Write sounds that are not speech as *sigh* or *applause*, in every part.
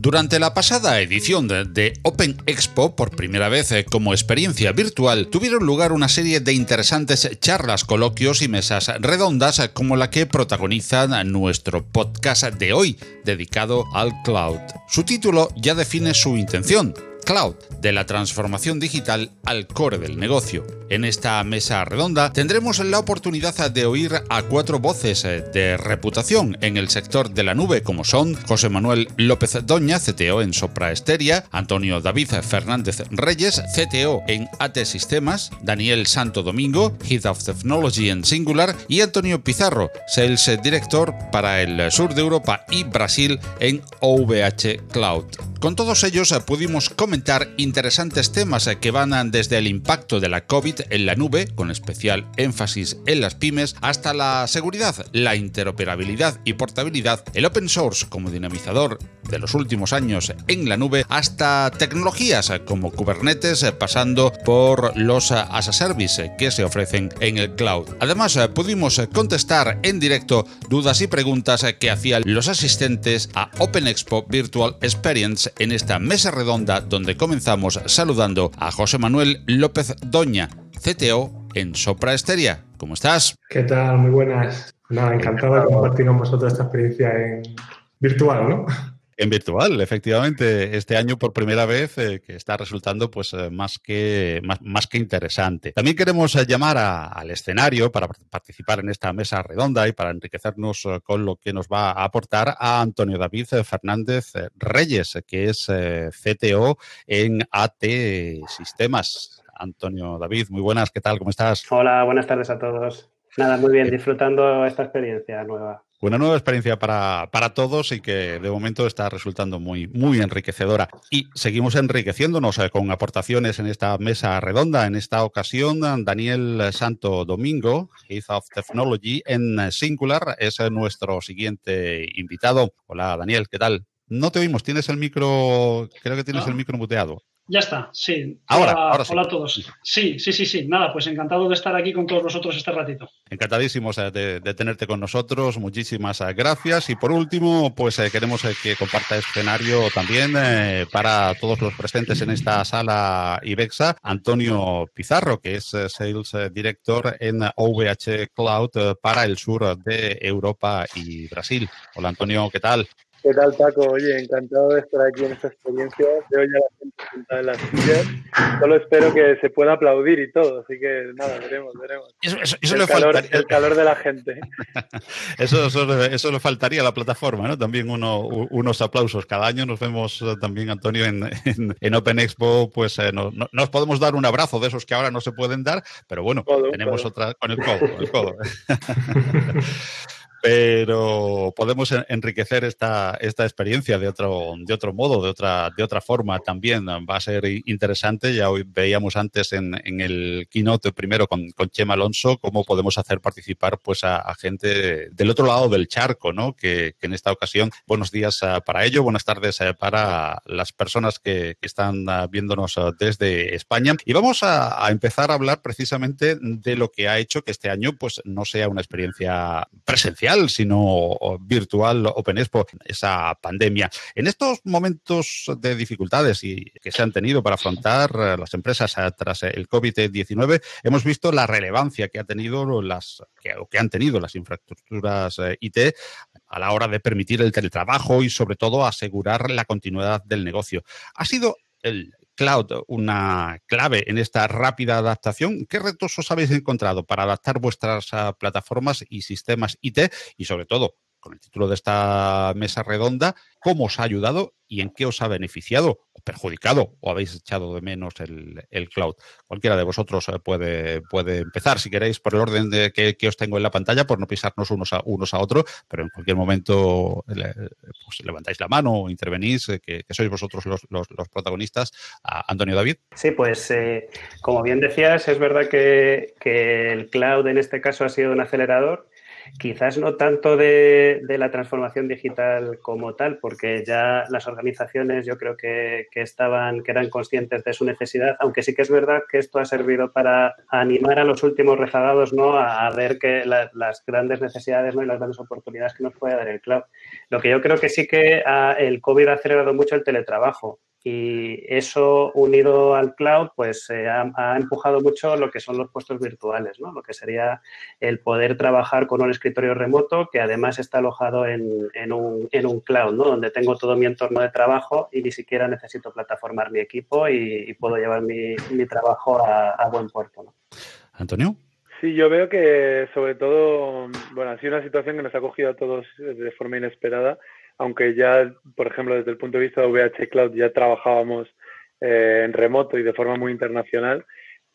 Durante la pasada edición de, Open Expo, por primera vez eh, como experiencia virtual, tuvieron lugar una serie de interesantes charlas, coloquios y mesas redondas eh, como la que protagonizan nuestro podcast de hoy, dedicado al cloud. Su título ya define su intención, cloud, de la transformación digital al core del negocio. En esta mesa redonda tendremos la oportunidad de oír a cuatro voces eh, de reputación en el sector de la nube, como son José Manuel López Doña, CTO en Sopra Esteria, Antonio David Fernández Reyes, CTO en AT Sistemas, Daniel Santo Domingo, Head of Technology en Singular, y Antonio Pizarro, Sales Director para el sur de Europa y Brasil en OVH Cloud. Con todos ellos eh, pudimos comentar interesantes temas eh, que van desde el impacto de la COVID en la nube, con especial énfasis en las pymes, hasta la seguridad, la interoperabilidad y portabilidad, el open source como dinamizador de los últimos años en la nube, hasta tecnologías como Kubernetes, eh, pasando por los as a service que se ofrecen en el cloud. Además, pudimos contestar en directo dudas y preguntas que hacían los asistentes a Open Expo Virtual Experience en esta mesa redonda donde comenzamos saludando a José Manuel López Doña, CTO en Sopra Esteria. ¿Cómo estás? ¿Qué tal? Muy buenas. Nada, encantado de compartir con vosotros esta experiencia en virtual, ¿no? En virtual, efectivamente, este año por primera vez eh, que está resultando pues eh, más, que, más, que interesante. También queremos eh, llamar al escenario para participar en esta mesa redonda y para enriquecernos con lo que nos va a aportar a Antonio David Fernández Reyes, que es CTO en AT Sistemas. Antonio David, muy buenas, ¿qué tal? ¿Cómo estás? Hola, buenas tardes a todos. Nada, muy bien, disfrutando esta experiencia nueva una nueva experiencia para, todos y que de momento está resultando muy, muy enriquecedora. Y seguimos enriqueciéndonos eh, con aportaciones en esta mesa redonda. En esta ocasión, Daniel Santo Domingo, Head of Technology en Singular, es nuestro siguiente invitado. Hola, Daniel, ¿qué tal? No te oímos, tienes el micro, creo que tienes el micro muteado. Ya está, sí. Ahora, hola, hola a todos. Sí, sí, sí, sí. Nada, pues encantado de estar aquí con todos vosotros este ratito. Encantadísimos eh, de, tenerte con nosotros. Muchísimas eh, gracias. Y por último, pues eh, queremos que comparta escenario también para todos los presentes en esta sala IBEXA, Antonio Pizarro, que es Sales Director en OVH Cloud para el sur de Europa y Brasil. Hola Antonio, ¿qué tal? ¿Qué tal, Paco? Oye, encantado de estar aquí en esta experiencia. Veo ya la gente sentada en las sillas. Solo espero que se pueda aplaudir y todo. Así que nada, veremos, veremos. Eso, el, calor, el, calor, de la gente. *laughs* eso, eso, le faltaría a la plataforma, ¿no? También uno, unos aplausos. Cada año nos vemos eh, también, Antonio, en, en, Open Expo. Pues eh, no, nos podemos dar un abrazo de esos que ahora no se pueden dar, pero bueno, tenemos otra con el codo. Con el codo. *laughs* pero podemos enriquecer esta, esta experiencia de otro, de otro modo, de otra, de otra forma también. Va a ser interesante. Ya hoy veíamos antes en, en el keynote primero con, con, Chema Alonso cómo podemos hacer participar pues a, gente del otro lado del charco, ¿no? Que, que, en esta ocasión, buenos días eh, para ello, buenas tardes eh, para las personas que, que están eh, viéndonos desde España. Y vamos a, a empezar a hablar precisamente de lo que ha hecho que este año pues no sea una experiencia presencial sino virtual Open Expo, esa pandemia. En estos momentos de dificultades y que se han tenido para afrontar eh, las empresas eh, tras el COVID-19, hemos visto la relevancia que ha tenido las que, que han tenido las infraestructuras eh, IT a la hora de permitir el teletrabajo y sobre todo asegurar la continuidad del negocio. Ha sido el cloud una clave en esta rápida adaptación. ¿Qué retos os habéis encontrado para adaptar vuestras ah, plataformas y sistemas IT y sobre todo, con el título de esta mesa redonda, cómo os ha ayudado y en qué os ha beneficiado o perjudicado o habéis echado de menos el, cloud. Cualquiera de vosotros eh, puede, puede empezar, si queréis, por el orden de que, os tengo en la pantalla, por no pisarnos unos a, unos a otros, pero en cualquier momento pues, levantáis la mano o intervenís, eh, que, sois vosotros los, los, protagonistas. Antonio David. Sí, pues eh, como bien decías, es verdad que, que el cloud en este caso ha sido un acelerador Quizás no tanto de, la transformación digital como tal, porque ya las organizaciones yo creo que, estaban, que eran conscientes de su necesidad, aunque sí que es verdad que esto ha servido para animar a los últimos rezagados ¿no? a, ver que las grandes necesidades ¿no? y las grandes oportunidades que nos puede dar el cloud. Lo que yo creo que sí que el COVID ha acelerado mucho el teletrabajo y eso unido al cloud pues eh, ha, empujado mucho lo que son los puestos virtuales, ¿no? lo que sería el poder trabajar con un escritorio remoto que además está alojado en, en, un, en un, cloud, ¿no? donde tengo todo mi entorno de trabajo y ni siquiera necesito plataformar mi equipo y, puedo llevar mi, mi trabajo a, buen puerto. ¿no? Antonio. Sí, yo veo que sobre todo, bueno, ha sido una situación que nos ha cogido a todos de forma inesperada aunque ya, por ejemplo, desde el punto de vista de VH Cloud ya trabajábamos eh, en remoto y de forma muy internacional,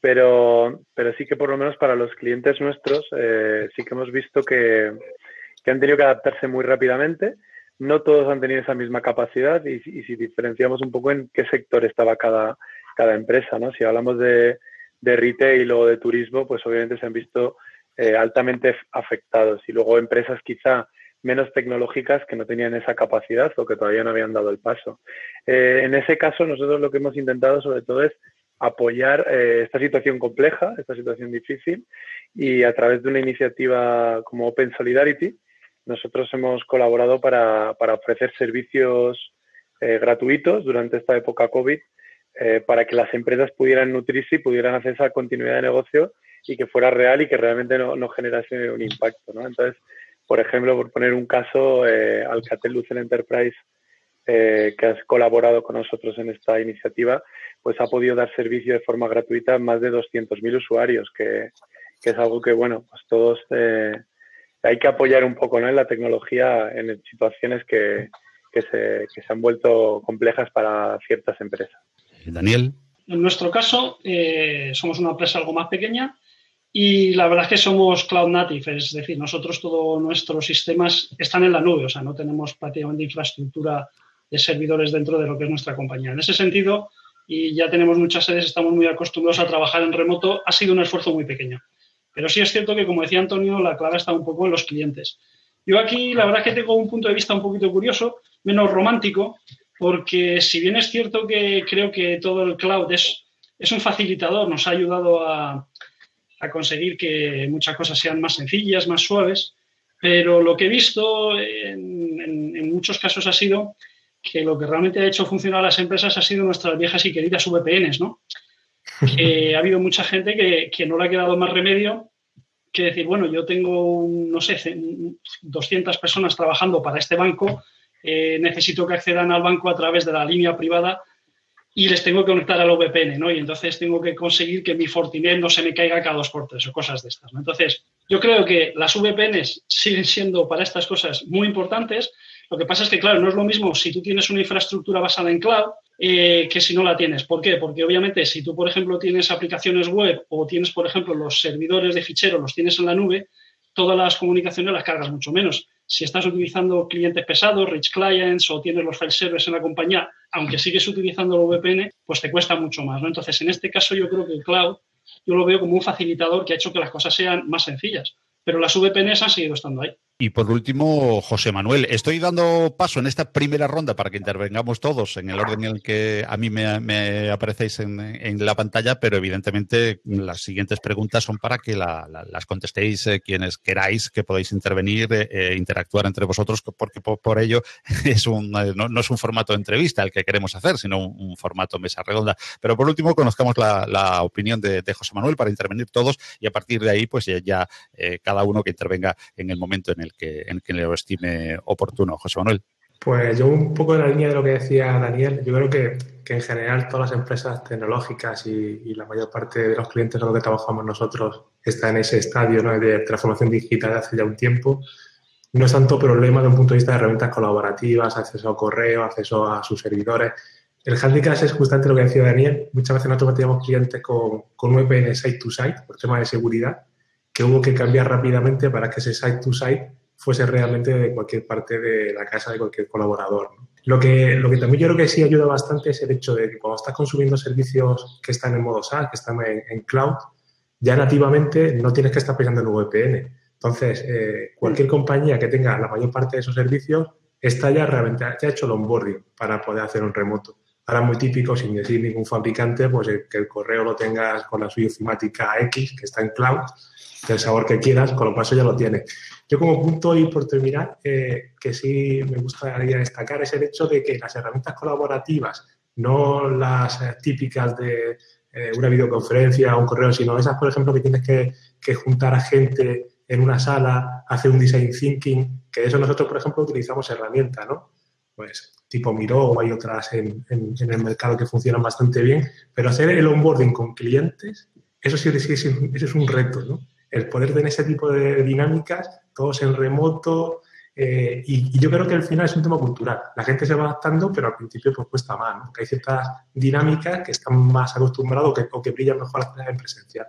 pero, pero sí que por lo menos para los clientes nuestros eh, sí que hemos visto que, que, han tenido que adaptarse muy rápidamente. No todos han tenido esa misma capacidad y, si diferenciamos un poco en qué sector estaba cada, cada empresa, ¿no? Si hablamos de, de retail o de turismo, pues obviamente se han visto eh, altamente afectados. Y luego empresas quizá menos tecnológicas que no tenían esa capacidad o que todavía no habían dado el paso. Eh, en ese caso, nosotros lo que hemos intentado sobre todo es apoyar eh, esta situación compleja, esta situación difícil, y a través de una iniciativa como Open Solidarity, nosotros hemos colaborado para, ofrecer servicios eh, gratuitos durante esta época COVID para que las empresas pudieran nutrirse y pudieran hacer esa continuidad de negocio y que fuera real y que realmente no, no generase un impacto. ¿no? Entonces, por ejemplo, por poner un caso, eh, Alcatel Lucent Enterprise, eh, que has colaborado con nosotros en esta iniciativa, pues ha podido dar servicio de forma gratuita a más de 200.000 usuarios, que, es algo que, bueno, pues todos eh, hay que apoyar un poco ¿no? en la tecnología en situaciones que, se, que se han vuelto complejas para ciertas empresas. Daniel. En nuestro caso, somos una empresa algo más pequeña y la verdad es que somos cloud native, es decir, nosotros todos nuestros sistemas están en la nube, o sea, no tenemos prácticamente infraestructura de servidores dentro de lo que es nuestra compañía. En ese sentido, y ya tenemos muchas sedes, estamos muy acostumbrados a trabajar en remoto, ha sido un esfuerzo muy pequeño. Pero sí es cierto que, como decía Antonio, la clave está un poco en los clientes. Yo aquí, la verdad es que tengo un punto de vista un poquito curioso, menos romántico, porque si bien es cierto que creo que todo el cloud es, es un facilitador, nos ha ayudado a, a conseguir que muchas cosas sean más sencillas, más suaves, pero lo que he visto en, muchos casos ha sido que lo que realmente ha hecho funcionar a las empresas ha sido nuestras viejas y queridas VPNs, ¿no? *laughs* Que ha habido mucha gente que, no le ha quedado más remedio que decir, bueno, yo tengo, no sé, 200 personas trabajando para este banco, eh, necesito que accedan al banco a través de la línea privada y les tengo que conectar al VPN, ¿no? Y entonces tengo que conseguir que mi Fortinet no se me caiga cada dos por tres o cosas de estas, ¿no? Entonces, yo creo que las VPNs siguen siendo para estas cosas muy importantes. Lo que pasa es que, claro, no es lo mismo si tú tienes una infraestructura basada en cloud eh, que si no la tienes. ¿Por qué? Porque obviamente si tú, por ejemplo, tienes aplicaciones web o tienes, por ejemplo, los servidores de ficheros, los tienes en la nube, todas las comunicaciones las cargas mucho menos. Si estás utilizando clientes pesados, rich clients o tienes los file servers en la compañía, aunque sigues utilizando el VPN, pues te cuesta mucho más. ¿no? Entonces, en este caso yo creo que el cloud yo lo veo como un facilitador que ha hecho que las cosas sean más sencillas. Pero las VPNs han seguido estando ahí. Y por último, José Manuel, estoy dando paso en esta primera ronda para que intervengamos todos en el orden en el que a mí me, aparecéis en, la pantalla, pero evidentemente las siguientes preguntas son para que las contestéis eh, quienes queráis, que podéis intervenir, eh, eh, interactuar entre vosotros, porque por, ello *laughs* es un, no, es un formato de entrevista el que queremos hacer, sino un, formato mesa redonda. Pero por último, conozcamos la, opinión de, José Manuel para intervenir todos y a partir de ahí, pues ya, cada uno que intervenga en el momento en el que, en que lo estime oportuno. José Manuel. Pues yo un poco en la línea de lo que decía Daniel, yo creo que, que en general todas las empresas tecnológicas y, la mayor parte de los clientes con los que trabajamos nosotros está en ese estadio de transformación digital hace ya un tiempo. No es tanto problema de un punto de vista de herramientas colaborativas, acceso a correo, acceso a sus servidores. El handicap es justamente lo que decía Daniel. Muchas veces nosotros teníamos clientes con, con VPN site-to-site por tema de seguridad, que hubo que cambiar rápidamente para que ese site-to-site fuese realmente de cualquier parte de la casa de cualquier colaborador. Lo, que, lo que también yo creo que sí ayuda bastante es el hecho de que cuando estás consumiendo servicios que están en modo SaaS, que están en, cloud, ya nativamente no tienes que estar pensando en VPN. Entonces, eh, cualquier compañía que tenga la mayor parte de esos servicios está ya realmente, ya ha hecho el onboarding para poder hacer un remoto. Ahora muy típico, sin decir ningún fabricante, pues eh, que el correo lo tengas con la suya ofimática X, que está en cloud, del sabor que quieras, con lo eso ya lo tiene. Yo como punto y por terminar, eh, que sí me gustaría destacar es el hecho de que las herramientas colaborativas, no las típicas de una videoconferencia o un correo, sino esas, por ejemplo, que tienes que, que juntar a gente en una sala, hacer un design thinking, que de eso nosotros, por ejemplo, utilizamos herramientas, ¿no? Pues tipo Miro o hay otras en, el mercado que funcionan bastante bien, pero hacer el onboarding con clientes, eso sí, sí, eso es un reto, ¿no? El poder tener ese tipo de dinámicas, todos en remoto, eh, y, yo creo que al final es un tema cultural. La gente se va adaptando, pero al principio pues cuesta más, ¿no? Porque hay ciertas dinámicas que están más acostumbrados o que, brillan mejor en presencial.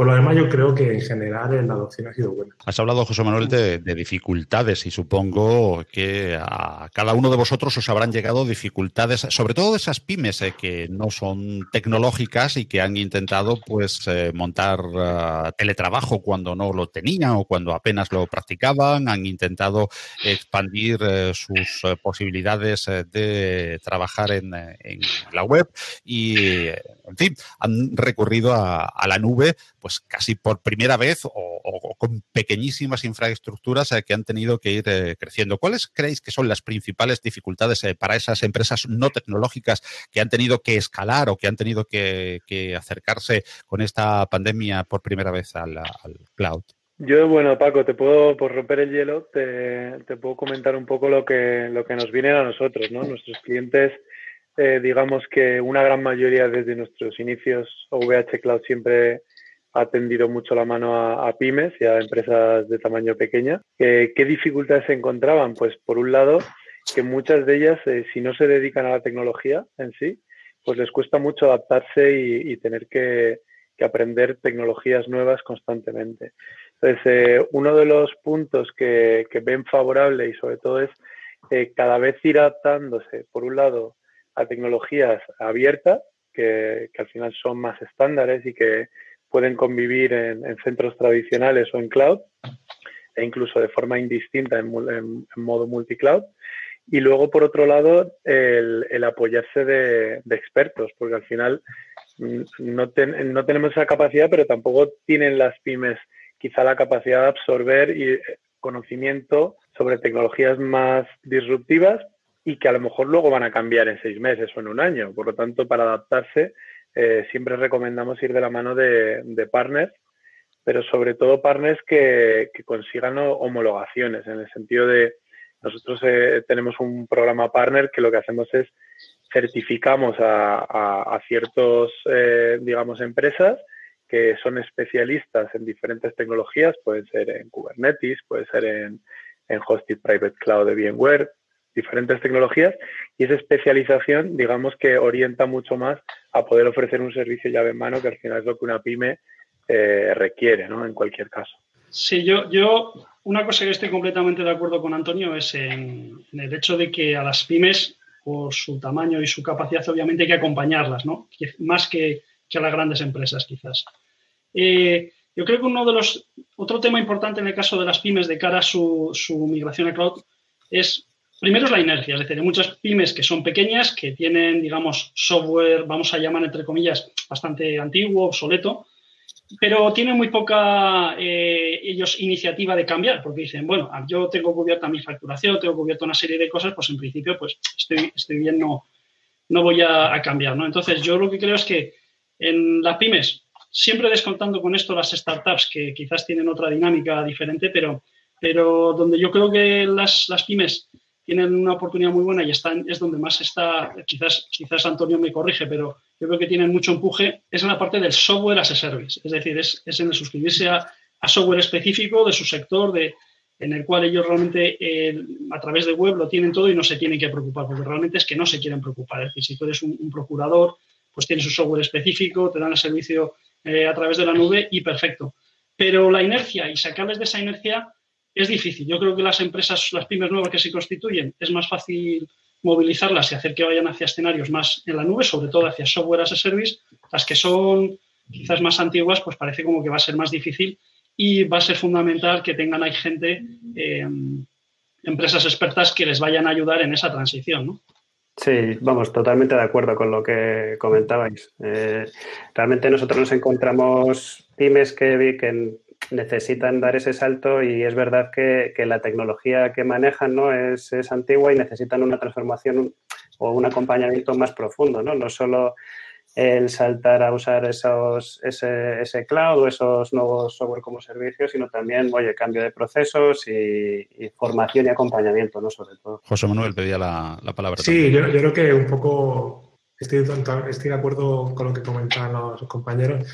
Por lo demás, yo creo que en general la adopción ha sido buena. Has hablado, José Manuel, de, dificultades y supongo que a cada uno de vosotros os habrán llegado dificultades, sobre todo de esas pymes eh, que no son tecnológicas y que han intentado pues eh, montar eh, teletrabajo cuando no lo tenían o cuando apenas lo practicaban, han intentado expandir sus posibilidades de trabajar en, la web y, en fin, han recurrido a la nube pues casi por primera vez o, con pequeñísimas infraestructuras eh, que han tenido que ir eh, creciendo. ¿Cuáles creéis que son las principales dificultades eh, para esas empresas no tecnológicas que han tenido que escalar o que han tenido que, acercarse con esta pandemia por primera vez al, cloud? Yo, bueno, Paco, te puedo, por romper el hielo, te, puedo comentar un poco lo que, lo que nos viene a nosotros, ¿no? Nuestros clientes, digamos que una gran mayoría desde nuestros inicios, OVH Cloud siempre ha tendido mucho la mano a, pymes y a empresas de tamaño pequeña. ¿Qué dificultades se encontraban? Pues por un lado, que muchas de ellas, eh, si no se dedican a la tecnología en sí, pues les cuesta mucho adaptarse y, tener que, aprender tecnologías nuevas constantemente. Entonces, eh, uno de los puntos que, ven favorable y sobre todo es eh, cada vez ir adaptándose, por un lado, a tecnologías abiertas, que al final son más estándares y que pueden convivir en, centros tradicionales o en cloud, e incluso de forma indistinta en, en, modo multicloud. Y luego, por otro lado, el, apoyarse de, expertos, porque al final mm, no, no tenemos esa capacidad, pero tampoco tienen las pymes quizá la capacidad de absorber y, eh, conocimiento sobre tecnologías más disruptivas y que a lo mejor luego van a cambiar en seis meses o en un año. Por lo tanto, para adaptarse eh, siempre recomendamos ir de la mano de, partners, pero sobre todo partners que, consigan homologaciones, en el sentido de nosotros eh, tenemos un programa partner que lo que hacemos es certificamos a, ciertos, eh, digamos, empresas que son especialistas en diferentes tecnologías, pueden ser en Kubernetes, puede ser en, en Hosted Private Cloud de VMware, diferentes tecnologías y esa especialización, digamos que orienta mucho más a poder ofrecer un servicio llave en mano, que al final es lo que una pyme eh, requiere, ¿no? En cualquier caso. Sí, yo, yo, una cosa que estoy completamente de acuerdo con Antonio es en, el hecho de que a las pymes, por su tamaño y su capacidad, obviamente hay que acompañarlas, ¿no? Más que, a las grandes empresas, quizás. Eh, yo creo que uno de los, otro tema importante en el caso de las pymes de cara a su, su migración a cloud es Primero es la inercia, es decir, hay muchas pymes que son pequeñas, que tienen, digamos, software, vamos a llamar entre comillas, bastante antiguo, obsoleto, pero tienen muy poca eh, ellos iniciativa de cambiar, porque dicen, bueno, yo tengo cubierta mi facturación, tengo cubierta una serie de cosas, pues en principio, pues estoy, estoy bien, no, no voy a, cambiar, ¿no? Entonces, yo lo que creo es que en las pymes, siempre descontando con esto las startups, que quizás tienen otra dinámica diferente, pero, pero donde yo creo que las, las pymes tienen una oportunidad muy buena y están, es donde más está, quizás, quizás Antonio me corrige, pero yo creo que tienen mucho empuje, es en la parte del software as a service, es decir, es, en el suscribirse a, software específico de su sector, de, en el cual ellos realmente eh, a través de web lo tienen todo y no se tienen que preocupar, porque realmente es que no se quieren preocupar. Es decir, si tú eres un, procurador, pues tienes su software específico, te dan el servicio eh, a través de la nube y perfecto. Pero la inercia y sacarles de esa inercia es difícil. Yo creo que las empresas, las pymes nuevas que se constituyen, es más fácil movilizarlas y hacer que vayan hacia escenarios más en la nube, sobre todo hacia software as a service. Las que son quizás más antiguas, pues parece como que va a ser más difícil y va a ser fundamental que tengan ahí gente, eh, empresas expertas que les vayan a ayudar en esa transición. ¿no? Sí, vamos, totalmente de acuerdo con lo que comentabais. Eh, realmente nosotros nos encontramos pymes que, que necesitan dar ese salto y es verdad que, la tecnología que manejan ¿no? es, es, antigua y necesitan una transformación o un acompañamiento más profundo, ¿no? No solo el saltar a usar esos, ese, ese, cloud o esos nuevos software como servicios, sino también, oye, cambio de procesos y, formación y acompañamiento, ¿no? Sobre todo. José Manuel pedía la, palabra. Sí, yo, yo, creo que un poco estoy, estoy de acuerdo con lo que comentaban los compañeros.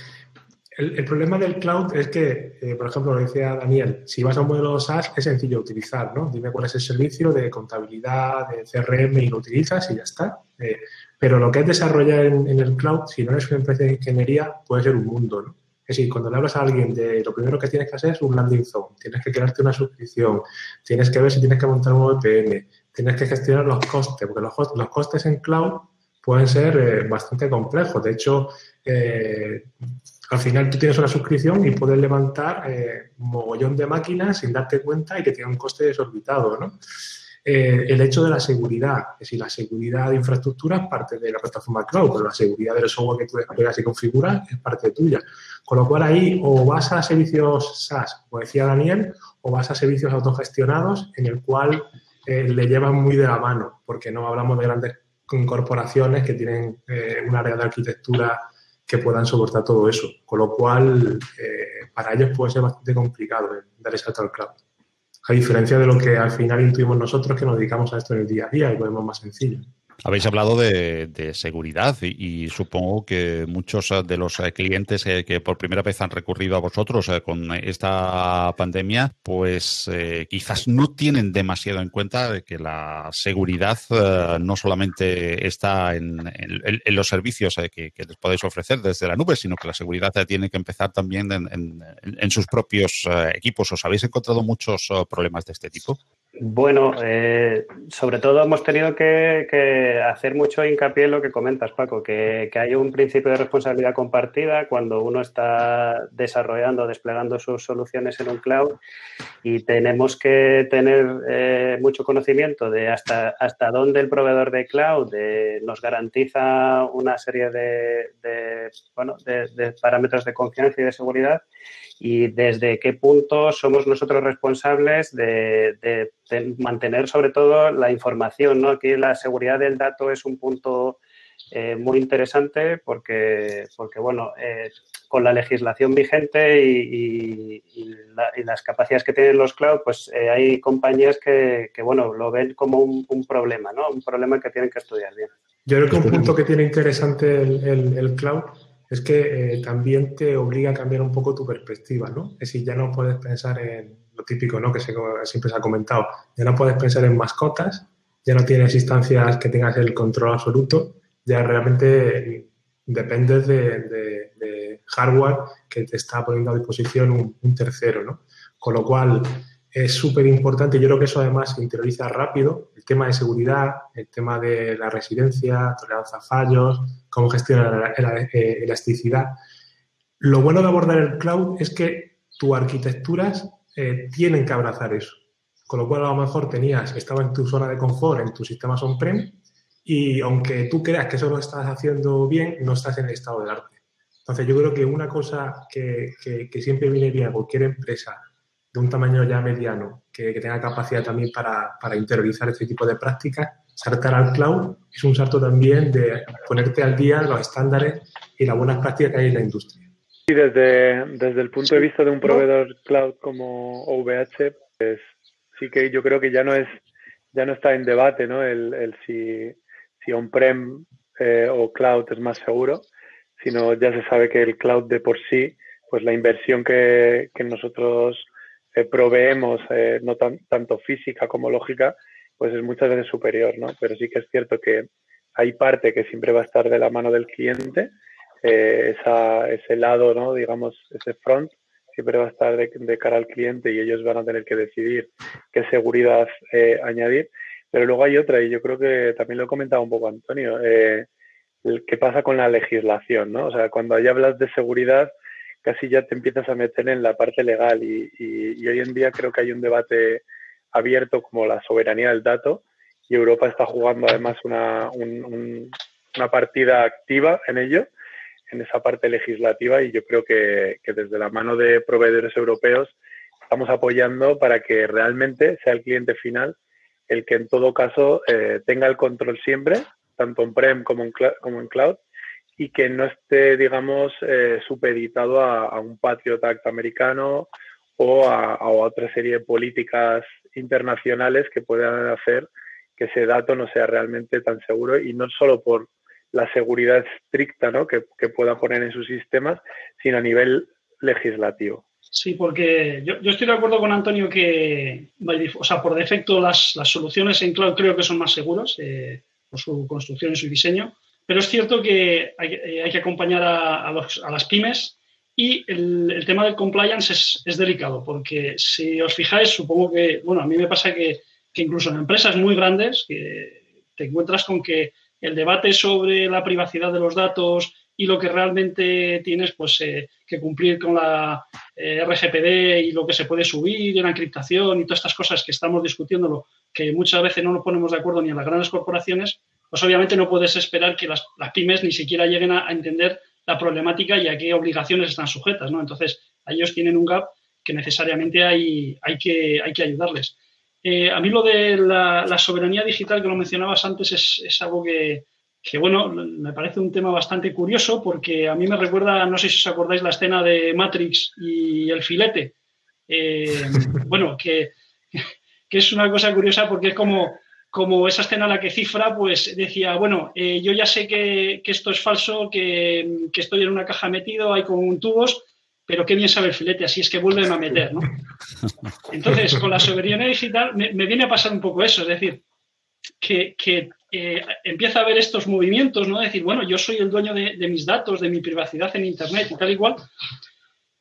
El, problema del cloud es que, eh, por ejemplo, lo decía Daniel, si vas a un modelo SaaS es sencillo utilizar, ¿no? Dime cuál es el servicio de contabilidad, de CRM y lo utilizas y ya está. Eh, pero lo que es desarrollar en, el cloud, si no eres una empresa de ingeniería, puede ser un mundo, ¿no? Es decir, cuando le hablas a alguien de lo primero que tienes que hacer es un landing zone, tienes que crearte una suscripción, tienes que ver si tienes que montar un VPN, tienes que gestionar los costes, porque los, los costes en cloud pueden ser eh, bastante complejos. De hecho, eh, al final tú tienes una suscripción y puedes levantar eh, un mogollón de máquinas sin darte cuenta y que tiene un coste desorbitado, ¿no? Eh, el hecho de la seguridad, es decir, la seguridad de infraestructura es parte de la plataforma cloud, pero la seguridad del software que tú desplegas y configuras es parte tuya. Con lo cual ahí o vas a servicios SaaS, como decía Daniel, o vas a servicios autogestionados en el cual eh, le llevan muy de la mano, porque no hablamos de grandes corporaciones que tienen un área de arquitectura que puedan soportar todo eso. Con lo cual, eh, para ellos puede ser bastante complicado dar ese salto al cloud. A diferencia de lo que al final intuimos nosotros que nos dedicamos a esto en el día a día y lo vemos más sencillo. Habéis hablado de, seguridad y, supongo que muchos de los eh, clientes que, por primera vez han recurrido a vosotros eh, con esta pandemia, pues eh, quizás no tienen demasiado en cuenta que la seguridad no solamente está en, los servicios que, les podéis ofrecer desde la nube, sino que la seguridad tiene que empezar también en, sus propios equipos. ¿Os habéis encontrado muchos problemas de este tipo? Bueno, sobre todo hemos tenido que hacer mucho hincapié en lo que comentas, Paco, que, hay un principio de responsabilidad compartida cuando uno está desarrollando, desplegando sus soluciones en un cloud y tenemos que tener eh, mucho conocimiento de hasta, hasta dónde el proveedor de cloud eh, nos garantiza una serie de, bueno, de parámetros de confianza y de seguridad y desde qué punto somos nosotros responsables de, mantener sobre todo la información. ¿no? Aquí la seguridad del dato es un punto eh, muy interesante porque, porque bueno, eh, con la legislación vigente y, las capacidades que tienen los cloud, pues eh, hay compañías que, bueno, lo ven como un, problema, ¿no? Un problema que tienen que estudiar bien. Yo creo que un punto que tiene interesante el, el cloud es que eh, también te obliga a cambiar un poco tu perspectiva, ¿no? Es decir, ya no puedes pensar en lo típico, ¿no? Que siempre se ha comentado, ya no puedes pensar en mascotas, ya no tienes instancias que tengas el control absoluto, ya realmente dependes de, hardware que te está poniendo a disposición un, tercero, ¿no? Con lo cual, es súper importante. Yo creo que eso además se interioriza rápido. El tema de seguridad, el tema de la residencia, tolerancia a fallos, cómo gestionar la eh, elasticidad. Lo bueno de abordar el cloud es que tus arquitecturas eh, tienen que abrazar eso. Con lo cual, a lo mejor tenías, estaba en tu zona de confort, en tus sistemas on-prem, y aunque tú creas que eso lo estás haciendo bien, no estás en el estado del arte. Entonces, yo creo que una cosa que, que siempre viene bien a cualquier empresa de un tamaño ya mediano, que, tenga capacidad también para, para, interiorizar este tipo de prácticas, saltar al cloud es un salto también de ponerte al día los estándares y las buenas prácticas que hay en la industria. Y desde, desde el punto de vista de un proveedor cloud como OVH, pues sí que yo creo que ya no es ya no está en debate ¿no? el, el si, si on-prem eh, o cloud es más seguro, sino ya se sabe que el cloud de por sí, pues la inversión que, que nosotros eh, proveemos, eh, no tanto física como lógica, pues es muchas veces superior, ¿no? Pero sí que es cierto que hay parte que siempre va a estar de la mano del cliente, eh, ese lado, ¿no? Digamos, ese front siempre va a estar de, cara al cliente y ellos van a tener que decidir qué seguridad añadir. Pero luego hay otra, y yo creo que también lo he comentado un poco Antonio, ¿qué pasa con la legislación? ¿no? O sea, cuando ahí hablas de seguridad, casi ya te empiezas a meter en la parte legal y, hoy en día creo que hay un debate abierto como la soberanía del dato y Europa está jugando además una, una partida activa en ello, en esa parte legislativa y yo creo que, desde la mano de proveedores europeos estamos apoyando para que realmente sea el cliente final el que en todo caso eh, tenga el control siempre, tanto en prem como en, como en cloud, y que no esté, digamos, eh, supeditado a, un Patriot Act americano o a, otra serie de políticas internacionales que puedan hacer que ese dato no sea realmente tan seguro y no solo por la seguridad estricta ¿no? que, pueda poner en sus sistemas, sino a nivel legislativo. Sí, porque yo, estoy de acuerdo con Antonio que, o sea, por defecto las, soluciones en cloud creo que son más seguras eh, por su construcción y su diseño, pero es cierto que hay, eh, que acompañar a, las pymes y el, tema del compliance es, delicado, porque si os fijáis, supongo que, bueno, a mí me pasa que, que incluso en empresas muy grandes que te encuentras con que el debate sobre la privacidad de los datos y lo que realmente tienes pues eh, que cumplir con la eh, RGPD y lo que se puede subir en la encriptación y todas estas cosas que estamos discutiendo, que muchas veces no nos ponemos de acuerdo ni en las grandes corporaciones, pues obviamente no puedes esperar que las, pymes ni siquiera lleguen a, entender la problemática y a qué obligaciones están sujetas, ¿no? Entonces, ellos tienen un gap que necesariamente hay, hay, que, hay que ayudarles. Eh, a mí lo de la, soberanía digital que lo mencionabas antes es algo que, que bueno, me parece un tema bastante curioso porque a mí me recuerda, no sé si os acordáis, la escena de Matrix y el filete. Eh, *laughs* bueno, que, es una cosa curiosa porque es como, como esa escena la que cifra, pues decía, bueno, eh, yo ya sé que, esto es falso, que, estoy en una caja metido, hay con un tubos, pero qué bien sabe el filete, así es que vuelven a meter, ¿no? Entonces, con la soberanía digital me, viene a pasar un poco eso, es decir, que, eh, empieza a ver estos movimientos, ¿no? Decir, bueno, yo soy el dueño de, mis datos, de mi privacidad en Internet y tal y cual,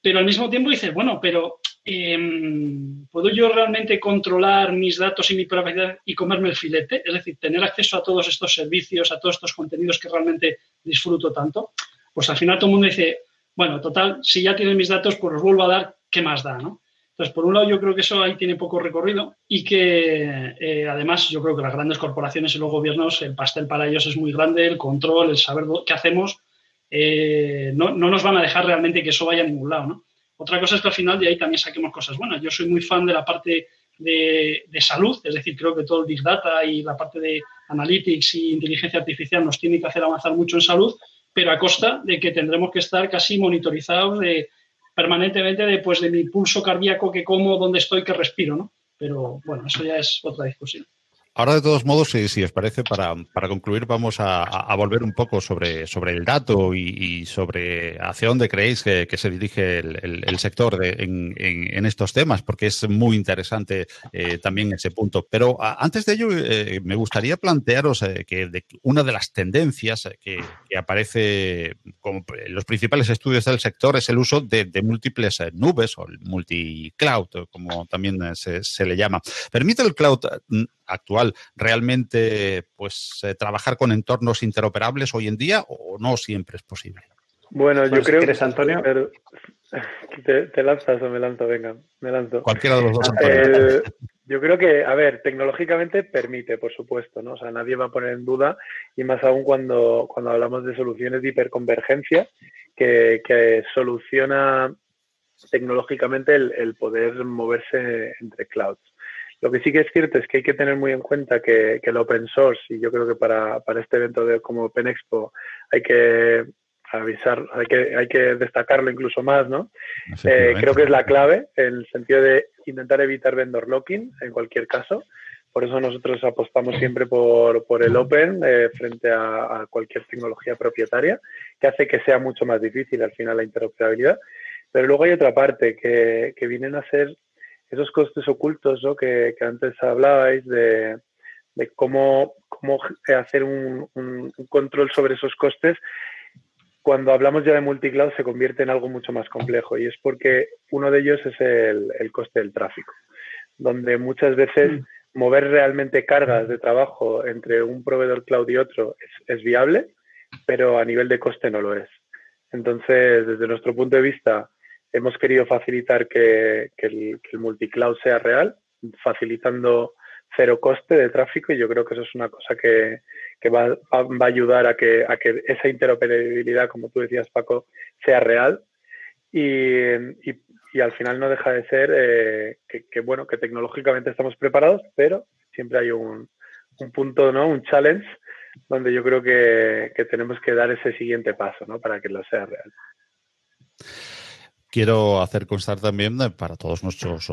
pero al mismo tiempo dices, bueno, pero em, ¿puedo yo realmente controlar mis datos y mi privacidad y comerme el filete? Es decir, tener acceso a todos estos servicios, a todos estos contenidos que realmente disfruto tanto. Pues al final todo el mundo dice, bueno, total, si ya tienen mis datos, pues los vuelvo a dar, ¿qué más da, no? Entonces, por un lado, yo creo que eso ahí tiene poco recorrido y que eh, además yo creo que las grandes corporaciones y los gobiernos, el pastel para ellos es muy grande, el control, el saber qué hacemos, eh, no, nos van a dejar realmente que eso vaya a ningún lado. Otra cosa es que al final de ahí también saquemos cosas buenas. Yo soy muy fan de la parte de, de, salud, es decir, creo que todo el Big Data y la parte de Analytics y inteligencia artificial nos tiene que hacer avanzar mucho en salud, pero a costa de que tendremos que estar casi monitorizados de permanentemente de, pues, de mi pulso cardíaco, que como, dónde estoy, que respiro, ¿no? Pero bueno, eso ya es otra discusión. Ahora, de todos modos, si, os parece, para, concluir, vamos a, volver un poco sobre, sobre el dato y, sobre hacia dónde creéis que, se dirige el, sector en, estos temas, porque es muy interesante eh, también ese punto. Pero antes de ello, eh, me gustaría plantearos eh, que una de las tendencias que, aparece como en los principales estudios del sector es el uso de, múltiples nubes o el multi-cloud, como también se, se le llama. ¿Permite el cloud actual realmente pues eh, trabajar con entornos interoperables hoy en día o no siempre es posible? Bueno, yo creo que Antonio. *laughs* ¿Te, lanzas o me lanzo? Venga, me lanzo. Cualquiera de los dos. yo creo que, a ver, tecnológicamente permite, por supuesto, ¿no? O sea, nadie va a poner en duda, y más aún cuando, cuando hablamos de soluciones de hiperconvergencia, que, que soluciona tecnológicamente el, poder moverse entre clouds. Lo que sí que es cierto es que hay que tener muy en cuenta que, el open source, y yo creo que para, este evento de, como Open Expo hay que avisar, hay que, hay que destacarlo incluso más, ¿no? Eh, creo que es la clave en el sentido de intentar evitar vendor locking en cualquier caso. Por eso nosotros apostamos siempre por, el Open eh, frente a, cualquier tecnología propietaria, que hace que sea mucho más difícil al final la interoperabilidad. Pero luego hay otra parte que, que vienen a ser esos costes ocultos ¿no? que, antes hablabais de, cómo, cómo, hacer un, control sobre esos costes, cuando hablamos ya de multicloud se convierte en algo mucho más complejo y es porque uno de ellos es el, coste del tráfico, donde muchas veces mm. mover realmente cargas de trabajo entre un proveedor cloud y otro es, es viable, pero a nivel de coste no lo es. Entonces, desde nuestro punto de vista, hemos querido facilitar que, el, que el multicloud sea real, facilitando cero coste de tráfico y yo creo que eso es una cosa que, va, a ayudar a que, a que esa interoperabilidad, como tú decías Paco, sea real y, y, al final no deja de ser eh, que, bueno, que tecnológicamente estamos preparados, pero siempre hay un, un punto, ¿no? Un challenge donde yo creo que, que tenemos que dar ese siguiente paso, ¿no? Para que lo sea real. Quiero hacer constar también eh, para todos nuestros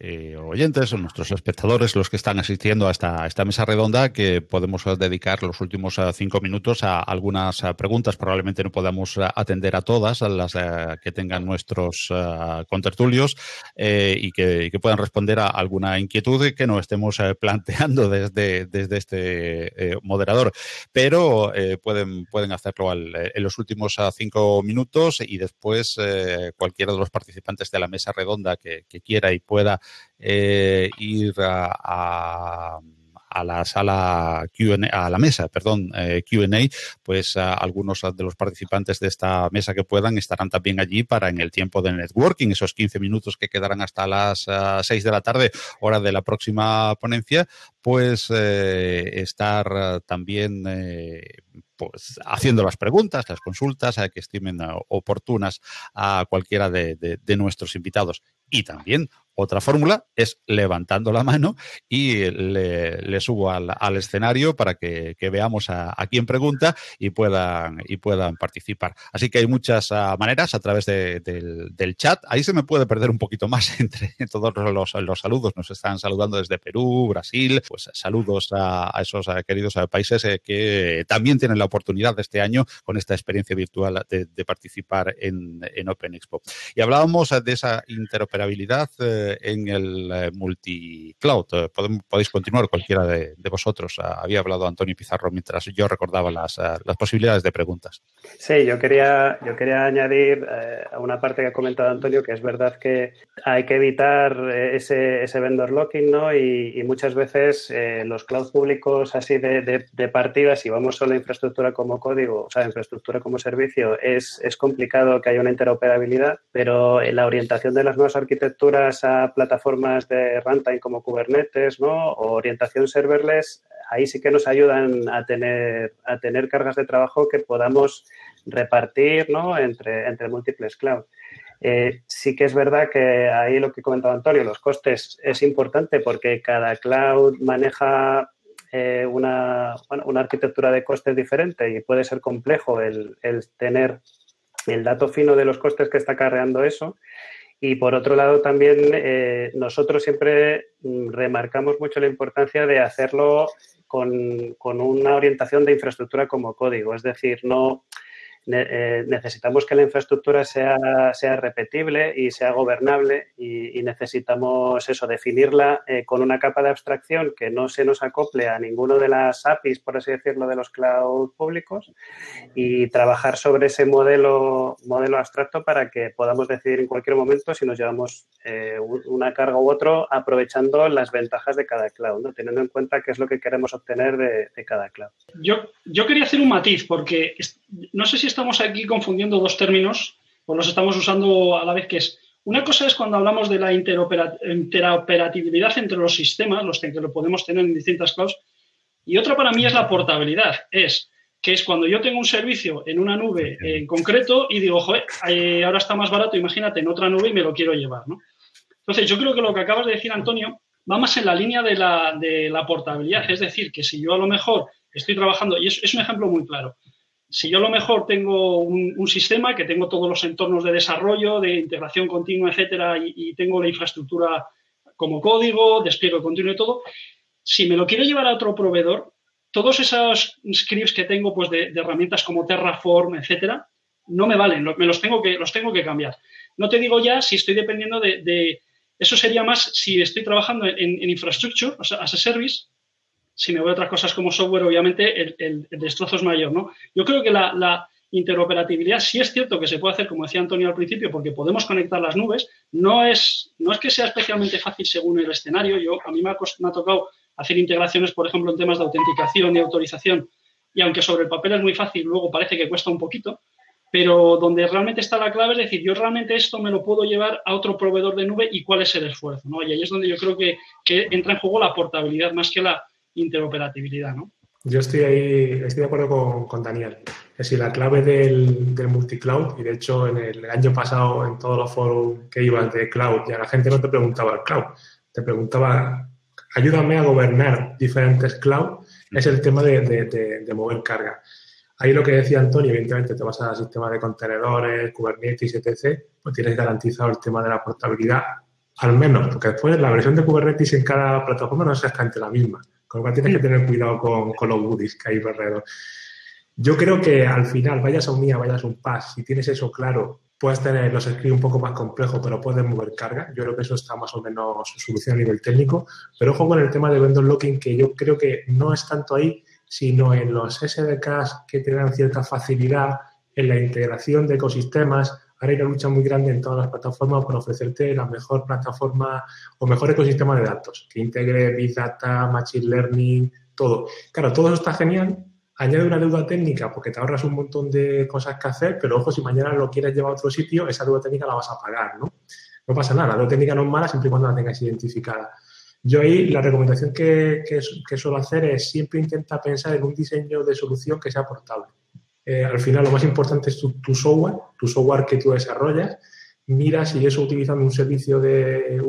eh, oyentes nuestros espectadores, los que están asistiendo a esta, mesa redonda, que podemos eh, dedicar los últimos cinco minutos a algunas preguntas. Probablemente no podamos atender a todas, a las que tengan nuestros contertulios y que, puedan responder a alguna inquietud que no estemos planteando desde, desde este moderador. Pero pueden, pueden hacerlo en los últimos cinco minutos y después cualquier cualquiera de los participantes de la mesa redonda que, quiera y pueda eh, ir a, la sala Q&A, a la mesa, perdón, eh, Q&A, pues algunos de los participantes de esta mesa que puedan estarán también allí para en el tiempo de networking, esos 15 minutos que quedarán hasta las 6 de la tarde, hora de la próxima ponencia, pues eh, estar también pues, haciendo las preguntas, las consultas que estimen oportunas a cualquiera de, nuestros invitados. Y también otra fórmula es levantando la mano y le, subo al, escenario para que, veamos a, quién pregunta y puedan, y puedan participar. Así que hay muchas ah, maneras a través del, chat. Ahí se me puede perder un poquito más *laughs* entre todos los, saludos. Nos están saludando desde Perú, Brasil. Pues saludos a, esos queridos países eh, que también tienen la oportunidad este año con esta experiencia virtual de, participar en, Open Expo. Y hablábamos de esa interoperabilidad. Eh, en el eh, multi-cloud. Eh, podéis continuar cualquiera de, vosotros. Ah, había hablado Antonio Pizarro mientras yo recordaba las, ah, las posibilidades de preguntas. Sí, yo quería, yo quería añadir eh, a una parte que ha comentado Antonio, que es verdad que hay que evitar ese, ese vendor locking, ¿no? Y, muchas veces los cloud públicos así de, de, partida, si vamos solo a infraestructura como código, o sea, infraestructura como servicio, es, es complicado que haya una interoperabilidad, pero la orientación de las nuevas arquitecturas a plataformas de runtime como Kubernetes. O orientación serverless, ahí sí que nos ayudan a tener, a tener cargas de trabajo que podamos repartir. Entre, entre múltiples clouds. Eh, sí que es verdad que ahí lo que comentaba Antonio, los costes es importante porque cada cloud maneja eh, una, una, arquitectura de costes diferente y puede ser complejo el, el, tener el dato fino de los costes que está carreando eso. Y por otro lado, también eh, nosotros siempre mm, remarcamos mucho la importancia de hacerlo con, con, una orientación de infraestructura como código, es decir, no eh, necesitamos que la infraestructura sea, sea repetible y sea gobernable y, necesitamos eso, definirla eh, con una capa de abstracción que no se nos acople a ninguno de las APIs, por así decirlo, de los cloud públicos y trabajar sobre ese modelo, modelo abstracto para que podamos decidir en cualquier momento si nos llevamos eh, una carga u otro aprovechando las ventajas de cada cloud, ¿no? teniendo en cuenta qué es lo que queremos obtener de, de cada cloud. Yo, yo quería hacer un matiz porque no sé si estamos aquí confundiendo dos términos o los estamos usando a la vez, que es, una cosa es cuando hablamos de la interoperatividad entre los sistemas, los que lo podemos tener en distintas clouds, y otra para mí es la portabilidad, es que es cuando yo tengo un servicio en una nube en concreto y digo, joder, eh, ahora está más barato, imagínate, en otra nube y me lo quiero llevar, ¿no? Entonces, yo creo que lo que acabas de decir, Antonio, va más en la línea de la, de la portabilidad, es decir, que si yo a lo mejor estoy trabajando, y es un ejemplo muy claro, si yo a lo mejor tengo un, sistema que tengo todos los entornos de desarrollo, de integración continua, etcétera, y, tengo la infraestructura como código, despliegue continuo y todo, si me lo quiero llevar a otro proveedor, todos esos scripts que tengo pues de, herramientas como Terraform, etcétera, no me valen, me los tengo que, los tengo que cambiar. No te digo ya si estoy dependiendo de, eso sería más si estoy trabajando en, en infrastructure, o sea, as a service, si me voy a otras cosas como software, obviamente el, destrozo es mayor, ¿no? Yo creo que la, interoperabilidad sí es cierto que se puede hacer, como decía Antonio al principio, porque podemos conectar las nubes. No es, no es que sea especialmente fácil según el escenario. Yo, a mí me ha, me ha tocado hacer integraciones, por ejemplo, en temas de autenticación y autorización, y aunque sobre el papel es muy fácil, luego parece que cuesta un poquito. pero donde realmente está la clave es decir, yo realmente esto me lo puedo llevar a otro proveedor de nube y cuál es el esfuerzo, ¿no? Y ahí es donde yo creo que, que entra en juego la portabilidad más que la interoperabilidad, ¿no? Yo estoy ahí, estoy de acuerdo con, con Daniel. Es decir, la clave del, del multicloud, y de hecho en el, año pasado en todos los foros que ibas de cloud, ya la gente no te preguntaba el cloud, te preguntaba, ayúdame a gobernar diferentes cloud, es el tema de, de, mover carga. Ahí lo que decía Antonio, evidentemente te vas al sistema de contenedores, Kubernetes, etc., pues tienes garantizado el tema de la portabilidad, al menos, porque después la versión de Kubernetes en cada plataforma no es exactamente la misma, con lo cual tienes que tener cuidado con, con los goodies que hay alrededor. Yo creo que al final, vayas a un MIA, vayas a un PAS, si tienes eso claro, puedes tener los scripts un poco más complejos, pero puedes mover carga. Yo creo que eso está más o menos solución a nivel técnico. Pero ojo con el tema de vendor locking, que yo creo que no es tanto ahí, sino en los SDKs que te dan cierta facilidad en la integración de ecosistemas. Ahora hay una lucha muy grande en todas las plataformas por ofrecerte la mejor plataforma o mejor ecosistema de datos, que integre Big Data, Machine Learning, todo. Claro, todo eso está genial. Añade una deuda técnica porque te ahorras un montón de cosas que hacer, pero ojo, si mañana lo quieres llevar a otro sitio, esa deuda técnica la vas a pagar, ¿no? No pasa nada, la deuda técnica no es mala siempre y cuando la tengas identificada. Yo ahí la recomendación que, que, suelo hacer es siempre intenta pensar en un diseño de solución que sea portable. Eh, al final lo más importante es tu, software, tu software que tú desarrollas. Mira si eso utilizando un servicio de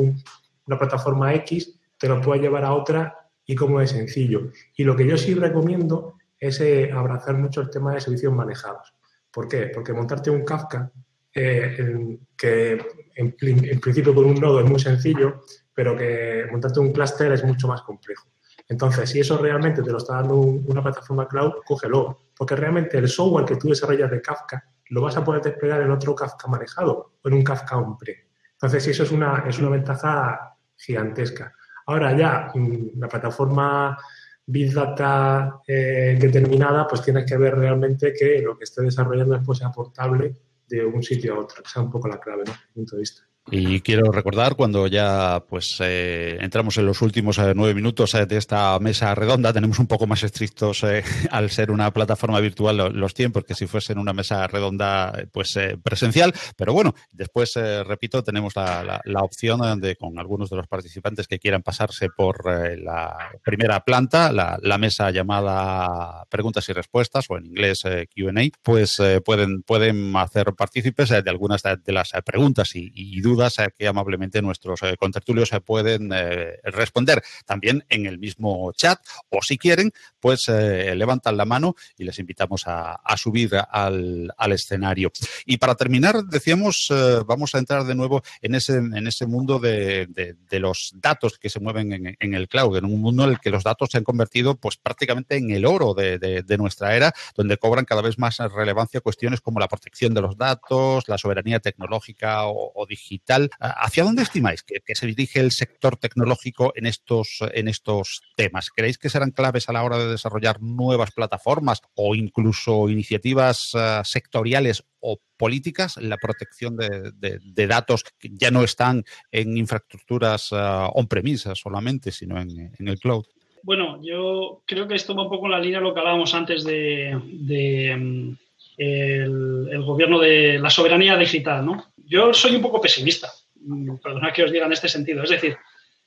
una plataforma X te lo puede llevar a otra y cómo es sencillo. Y lo que yo sí recomiendo es eh, abrazar mucho el tema de servicios manejados. ¿Por qué? Porque montarte un Kafka, eh, que en, en, principio con un nodo es muy sencillo, pero que montarte un clúster es mucho más complejo. Entonces, si eso realmente te lo está dando una plataforma cloud, cógelo, porque realmente el software que tú desarrollas de Kafka lo vas a poder desplegar en otro Kafka manejado o en un Kafka on-pre. Entonces, eso es una, es una ventaja gigantesca. Ahora ya, mm, la plataforma Big Data eh, determinada, pues tienes que ver realmente que lo que esté desarrollando después sea portable de un sitio a otro, que sea un poco la clave, ¿no? Desde mi punto de vista. Y quiero recordar cuando ya pues eh, entramos en los últimos eh, nueve minutos eh, de esta mesa redonda, tenemos un poco más estrictos *laughs* al ser una plataforma virtual los tiempos que si fuesen una mesa redonda pues presencial, pero bueno, después repito tenemos la, la, opción de con algunos de los participantes que quieran pasarse por la primera planta, la, la, mesa llamada preguntas y respuestas o en inglés Q&A, pues pueden pueden hacer partícipes de algunas de, las preguntas y, y dudas que amablemente nuestros eh, contertulios se pueden eh, responder también en el mismo chat o si quieren, pues eh, levantan la mano y les invitamos a, subir al, escenario. Y para terminar, decíamos, vamos a entrar de nuevo en ese, en ese mundo de, los datos que se mueven en, el cloud, en un mundo en el que los datos se han convertido pues prácticamente en el oro de, nuestra era, donde cobran cada vez más relevancia cuestiones como la protección de los datos, la soberanía tecnológica o digital ¿Hacia dónde estimáis que, se dirige el sector tecnológico en estos, en estos temas? ¿Creéis que serán claves a la hora de desarrollar nuevas plataformas o incluso iniciativas uh, sectoriales o políticas en la protección de, datos que ya no están en infraestructuras uh, on-premise solamente, sino en, el cloud? Bueno, yo creo que esto va un poco en la línea de lo que hablábamos antes de, um, el, gobierno de la soberanía digital, ¿no? yo soy un poco pesimista, mm, perdona que os diga en este sentido. Es decir,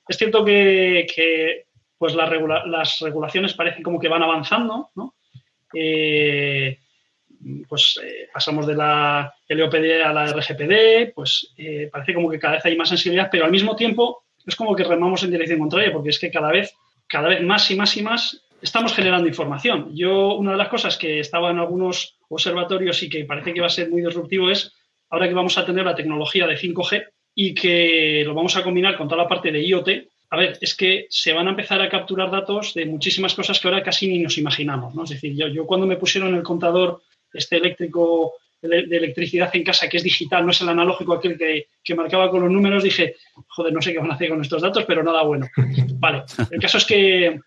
es cierto que, pues las, regulaciones parecen como que van avanzando, ¿no? Eh, pues eh, pasamos de la LOPD a la RGPD, pues eh, parece como que cada vez hay más sensibilidad, pero al mismo tiempo es como que remamos en dirección contraria, porque es que cada vez, cada vez más y más y más estamos generando información. Yo, una de las cosas que estaba en algunos observatorios y que parece que va a ser muy disruptivo es ahora que vamos a tener la tecnología de 5G y que lo vamos a combinar con toda la parte de IoT, a ver, es que se van a empezar a capturar datos de muchísimas cosas que ahora casi ni nos imaginamos, ¿no? Es decir, yo, yo cuando me pusieron el contador este eléctrico de electricidad en casa, que es digital, no es el analógico aquel que, que, marcaba con los números, dije, joder, no sé qué van a hacer con estos datos, pero nada bueno. Vale, el caso es que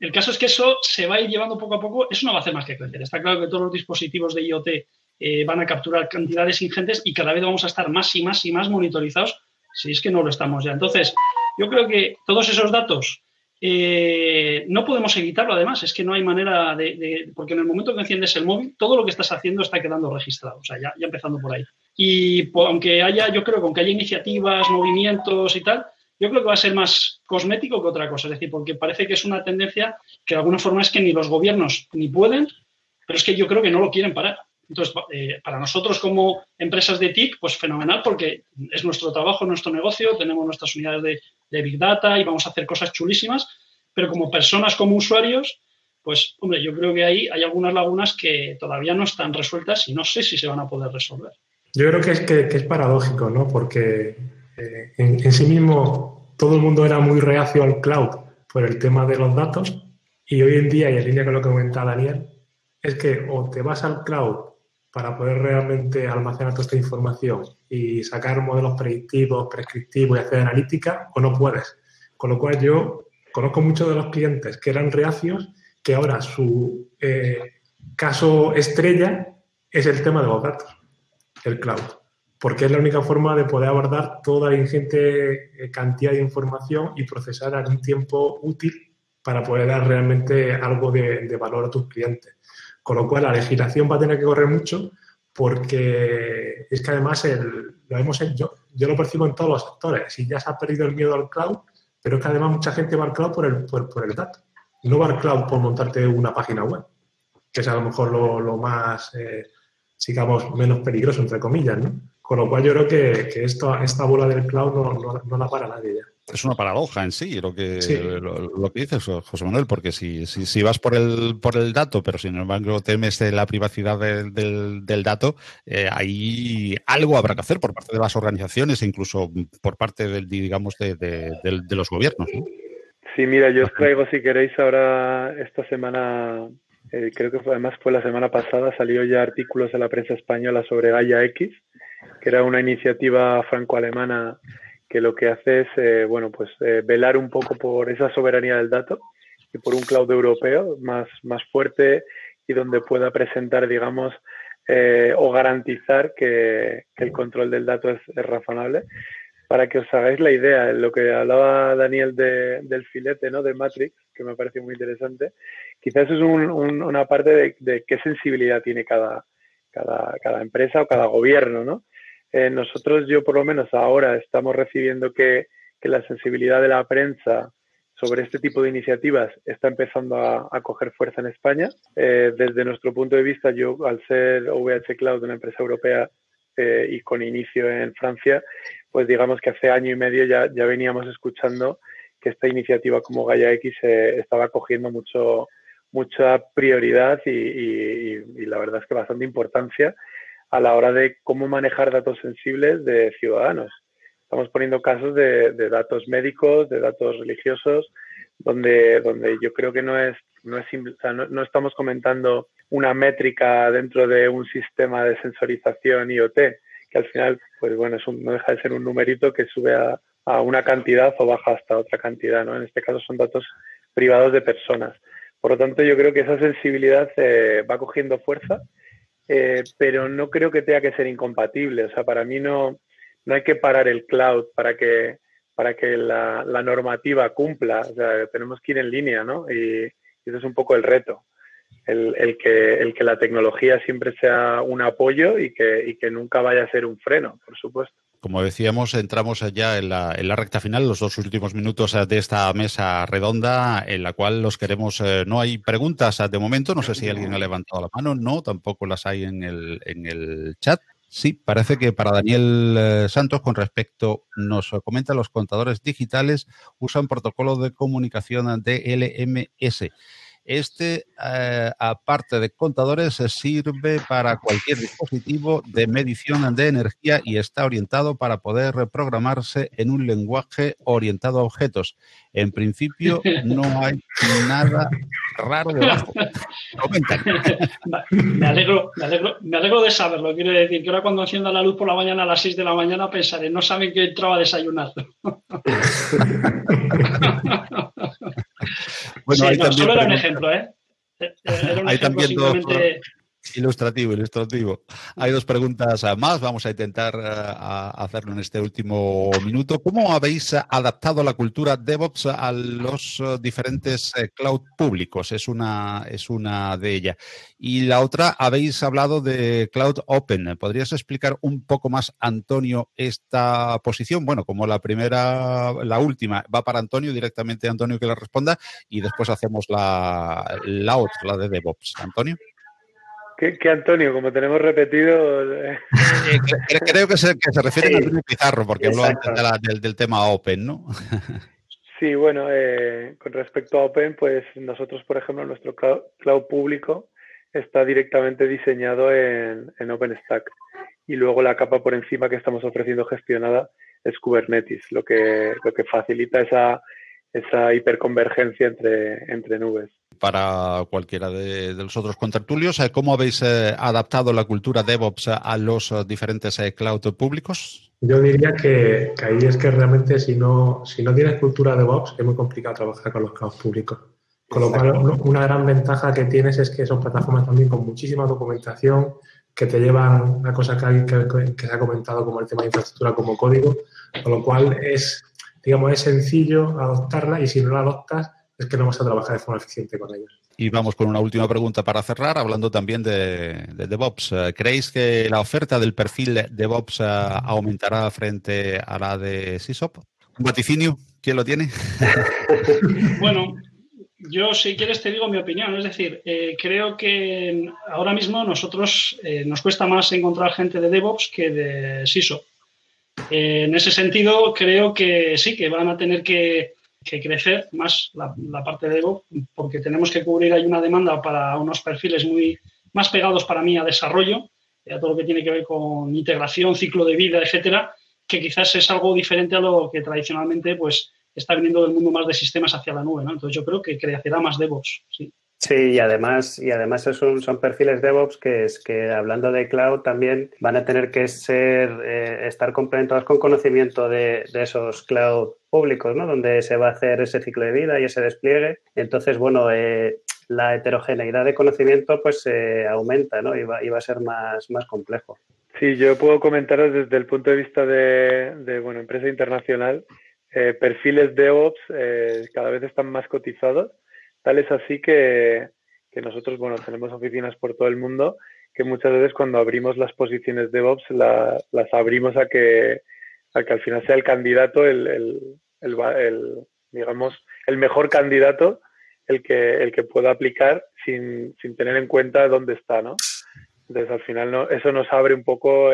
el caso es que eso se va a ir llevando poco a poco, eso no va a hacer más que crecer. Está claro que todos los dispositivos de IoT eh, van a capturar cantidades ingentes y cada vez vamos a estar más y más y más monitorizados si es que no lo estamos ya. Entonces, yo creo que todos esos datos eh, no podemos evitarlo, además, es que no hay manera de, Porque en el momento que enciendes el móvil, todo lo que estás haciendo está quedando registrado, o sea, ya, empezando por ahí. Y aunque haya, yo creo que aunque haya iniciativas, movimientos y tal, yo creo que va a ser más cosmético que otra cosa, es decir, porque parece que es una tendencia que de alguna forma es que ni los gobiernos ni pueden, pero es que yo creo que no lo quieren parar. Entonces, eh, para nosotros como empresas de TIC, pues fenomenal porque es nuestro trabajo, nuestro negocio, tenemos nuestras unidades de, Big Data y vamos a hacer cosas chulísimas, pero como personas, como usuarios, pues, hombre, yo creo que ahí hay algunas lagunas que todavía no están resueltas y no sé si se van a poder resolver. Yo creo que es, que, es paradójico, ¿no? Porque eh, en, en sí mismo todo el mundo era muy reacio al cloud por el tema de los datos y hoy en día, y en línea con lo que comentaba Daniel, es que o te vas al cloud para poder realmente almacenar toda esta información y sacar modelos predictivos, prescriptivos y hacer analítica, o no puedes. Con lo cual yo conozco muchos de los clientes que eran reacios, que ahora su eh, caso estrella es el tema de los datos, el cloud, porque es la única forma de poder abordar toda la ingente eh, cantidad de información y procesar en un tiempo útil para poder dar realmente algo de valor a tus clientes. Con lo cual, la legislación va a tener que correr mucho porque es que además lo hemos yo, yo lo percibo en todos los sectores. Si ya se ha perdido el miedo al cloud, pero es que además mucha gente va al cloud por el, por, el dato. No va al cloud por montarte una página web, que es a lo mejor lo, más, eh, digamos, menos peligroso, entre comillas, ¿no? Con lo cual yo creo que, que esto, esta bola del cloud no, no, no la para nadie ya. Es una paradoja en sí lo que, Lo, que dices, José Manuel, porque si, si, vas por el, por el dato, pero sin embargo temes de la privacidad del, del, dato, eh, ahí algo habrá que hacer por parte de las organizaciones e incluso por parte del, digamos, de, de, los gobiernos. Sí, mira, yo os traigo, si queréis, ahora esta semana, eh, creo que además fue la semana pasada, salió ya artículos en la prensa española sobre Gaia X, que era una iniciativa franco-alemana que lo que hace es, eh, bueno, pues eh, velar un poco por esa soberanía del dato y por un cloud europeo más, más fuerte y donde pueda presentar, digamos, eh, o garantizar que, el control del dato es, razonable. Para que os hagáis la idea, lo que hablaba Daniel del filete, ¿no? De Matrix, que me parece muy interesante, quizás es una parte de, de, qué sensibilidad tiene cada, cada, cada empresa o cada gobierno, ¿no? Eh, nosotros, yo por lo menos ahora, estamos recibiendo que, la sensibilidad de la prensa sobre este tipo de iniciativas está empezando a, coger fuerza en España. Eh, desde nuestro punto de vista, yo, al ser OVH Cloud, una empresa europea eh, y con inicio en Francia, pues digamos que hace año y medio ya, ya veníamos escuchando que esta iniciativa como Gaia X estaba cogiendo mucho, mucha prioridad y, y, la verdad es que bastante importancia a la hora de cómo manejar datos sensibles de ciudadanos. Estamos poniendo casos de, datos médicos, de datos religiosos, donde, donde yo creo que no es, no, es no, estamos comentando una métrica dentro de un sistema de sensorización IoT, que al final, pues bueno, es no deja de ser un numerito que sube a, una cantidad o baja hasta otra cantidad, ¿no? En este caso son datos privados de personas. Por lo tanto, yo creo que esa sensibilidad eh, va cogiendo fuerza eh, pero no creo que tenga que ser incompatible. O sea, para mí no, no hay que parar el cloud para que, para que la, normativa cumpla. O sea, tenemos que ir en línea, ¿no? Y, ese es un poco el reto. El, el, que, el que la tecnología siempre sea un apoyo y que, y que nunca vaya a ser un freno, por supuesto. Como decíamos, entramos ya en la, en la, recta final, los dos últimos minutos de esta mesa redonda, en la cual los queremos. Eh, no hay preguntas de momento, no sé si alguien ha levantado la mano, no, tampoco las hay en el, en el chat. Sí, parece que para Daniel eh, Santos, con respecto, nos comenta, los contadores digitales usan protocolos de comunicación DLMS. Este, eh, aparte de contadores, sirve para cualquier dispositivo de medición de energía y está orientado para poder reprogramarse en un lenguaje orientado a objetos. En principio, *laughs* no hay nada raro debajo. Me alegro, me, alegro, me alegro de saberlo. Quiero decir que ahora cuando encienda la luz por la mañana a las 6 de la mañana pensaré, no saben que entraba a desayunar. *laughs* bueno, sí, no, solo era un ejemplo, ¿eh? Era un ejemplo simplemente... Ilustrativo, ilustrativo. Hay dos preguntas más, vamos a intentar eh, hacerlo en este último minuto. ¿Cómo habéis adaptado la cultura DevOps a los eh, diferentes eh, cloud públicos? Es una, es una de ellas. Y la otra, habéis hablado de Cloud Open. ¿Podrías explicar un poco más, Antonio, esta posición? Bueno, como la primera, la última va para Antonio, directamente Antonio que la responda, y después hacemos la, la otra, la de DevOps. Antonio. Que, Antonio, como tenemos repetido. Eh, creo que se, que se refiere a Antonio Pizarro, porque habló antes del, tema Open, ¿no? Sí, bueno, eh, con respecto a Open, pues nosotros, por ejemplo, nuestro cloud, público está directamente diseñado en, en, OpenStack. Y luego la capa por encima que estamos ofreciendo gestionada es Kubernetes, lo que, lo que facilita esa, esa hiperconvergencia entre, entre nubes para cualquiera de, los otros contertulios. Eh, ¿Cómo habéis eh, adaptado la cultura DevOps a los eh, diferentes cloud públicos? Yo diría que, ahí es que realmente si no, si no tienes cultura DevOps es muy complicado trabajar con los cloud públicos. Con lo cual, una gran ventaja que tienes es que son plataformas también con muchísima documentación que te llevan una cosa que, que, que se ha comentado como el tema de infraestructura como código, con lo cual es, digamos, es sencillo adoptarla y si no la adoptas, es que no vamos a trabajar de forma eficiente con ellos. Y vamos con una última pregunta para cerrar, hablando también de, DevOps. Eh, ¿Creéis que la oferta del perfil DevOps eh, aumentará frente a la de SysOp? ¿Un vaticinio? ¿Quién lo tiene? *laughs* bueno, yo si quieres te digo mi opinión. Es decir, eh, creo que ahora mismo nosotros nos cuesta más encontrar gente de DevOps que de SysOp. En ese sentido, creo que sí, que van a tener que crecer más la, parte de Evo, porque tenemos que cubrir ahí una demanda para unos perfiles muy más pegados para mí a desarrollo, a todo lo que tiene que ver con integración, ciclo de vida, etcétera, que quizás es algo diferente a lo que tradicionalmente pues está viniendo del mundo más de sistemas hacia la nube, ¿no? Entonces yo creo que crecerá más DevOps, sí. Sí, y además, y además son, son perfiles DevOps que es que hablando de cloud también van a tener que ser eh, estar complementados con conocimiento de, esos cloud públicos, ¿no? Donde se va a hacer ese ciclo de vida y ese despliegue. Entonces, bueno, eh, la heterogeneidad de conocimiento pues se aumenta, ¿no? Y va, a ser más, más complejo. Sí, yo puedo comentaros desde el punto de vista de, bueno, empresa internacional, eh, perfiles DevOps cada vez están más cotizados Tal es así que, nosotros, bueno, tenemos oficinas por todo el mundo que muchas veces cuando abrimos las posiciones de DevOps las abrimos a que, que al final sea el candidato, el, digamos, el mejor candidato el que, el que pueda aplicar sin, tener en cuenta dónde está, ¿no? Entonces, al final, no, eso nos abre un poco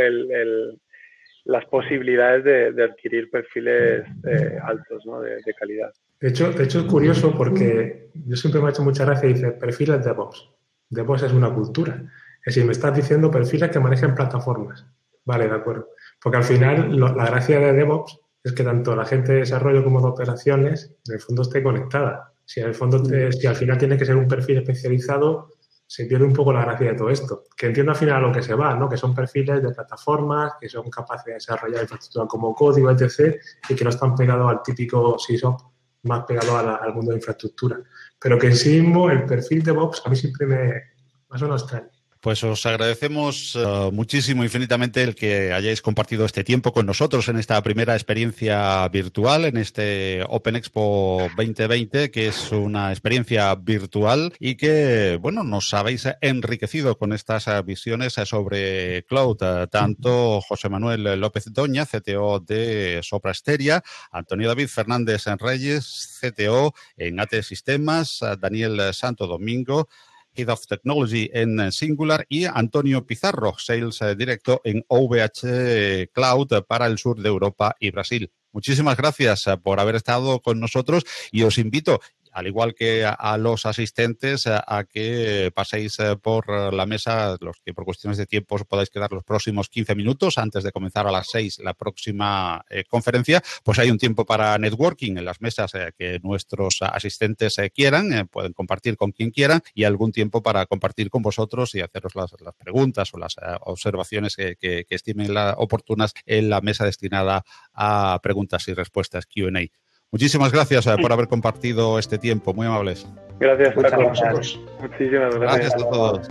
las posibilidades de, adquirir perfiles eh, altos, ¿no? de, calidad. De hecho, de hecho, es curioso porque yo siempre me ha hecho mucha gracia y dice perfiles DevOps. DevOps es una cultura. Es decir, me estás diciendo perfiles que manejen plataformas. Vale, de acuerdo. Porque al final la gracia de DevOps es que tanto la gente de desarrollo como de operaciones en el fondo esté conectada. Si en el fondo si al final tiene que ser un perfil especializado, se pierde un poco la gracia de todo esto. Que entiendo al final a lo que se va, ¿no? Que son perfiles de plataformas, que son capaces de desarrollar infraestructura como código, etc. y que no están pegados al típico SysOps más pegado al mundo de infraestructura. Pero que en sí mismo el perfil de DevOps a mí siempre me, me suena extraño. Pues os agradecemos eh, muchísimo, infinitamente, el que hayáis compartido este tiempo con nosotros en esta primera experiencia virtual, en este Open Expo 2020, que es una experiencia virtual y que, bueno, nos habéis enriquecido con estas visiones sobre cloud. Tanto José Manuel López Doña, CTO de Sopra Steria, Antonio David Fernández en Reyes, CTO en AT Sistemas, Daniel Santo Domingo, Head of Technology en Singular y Antonio Pizarro, Sales eh, Directo en OVH Cloud para el sur de Europa y Brasil. Muchísimas gracias eh, por haber estado con nosotros y os invito al igual que a, los asistentes, a, que paséis eh, por la mesa, los que por cuestiones de tiempo os podáis quedar los próximos 15 minutos antes de comenzar a las 6 la próxima eh, conferencia, pues hay un tiempo para networking en las mesas eh, que nuestros asistentes quieran, pueden compartir con quien quieran y algún tiempo para compartir con vosotros y haceros las, preguntas o las observaciones que, que estimen oportunas en la mesa destinada a preguntas y respuestas QA. Muchísimas gracias eh, por haber compartido este tiempo, muy amables. Gracias, a vosotros. Muchísimas gracias. Gracias a todos.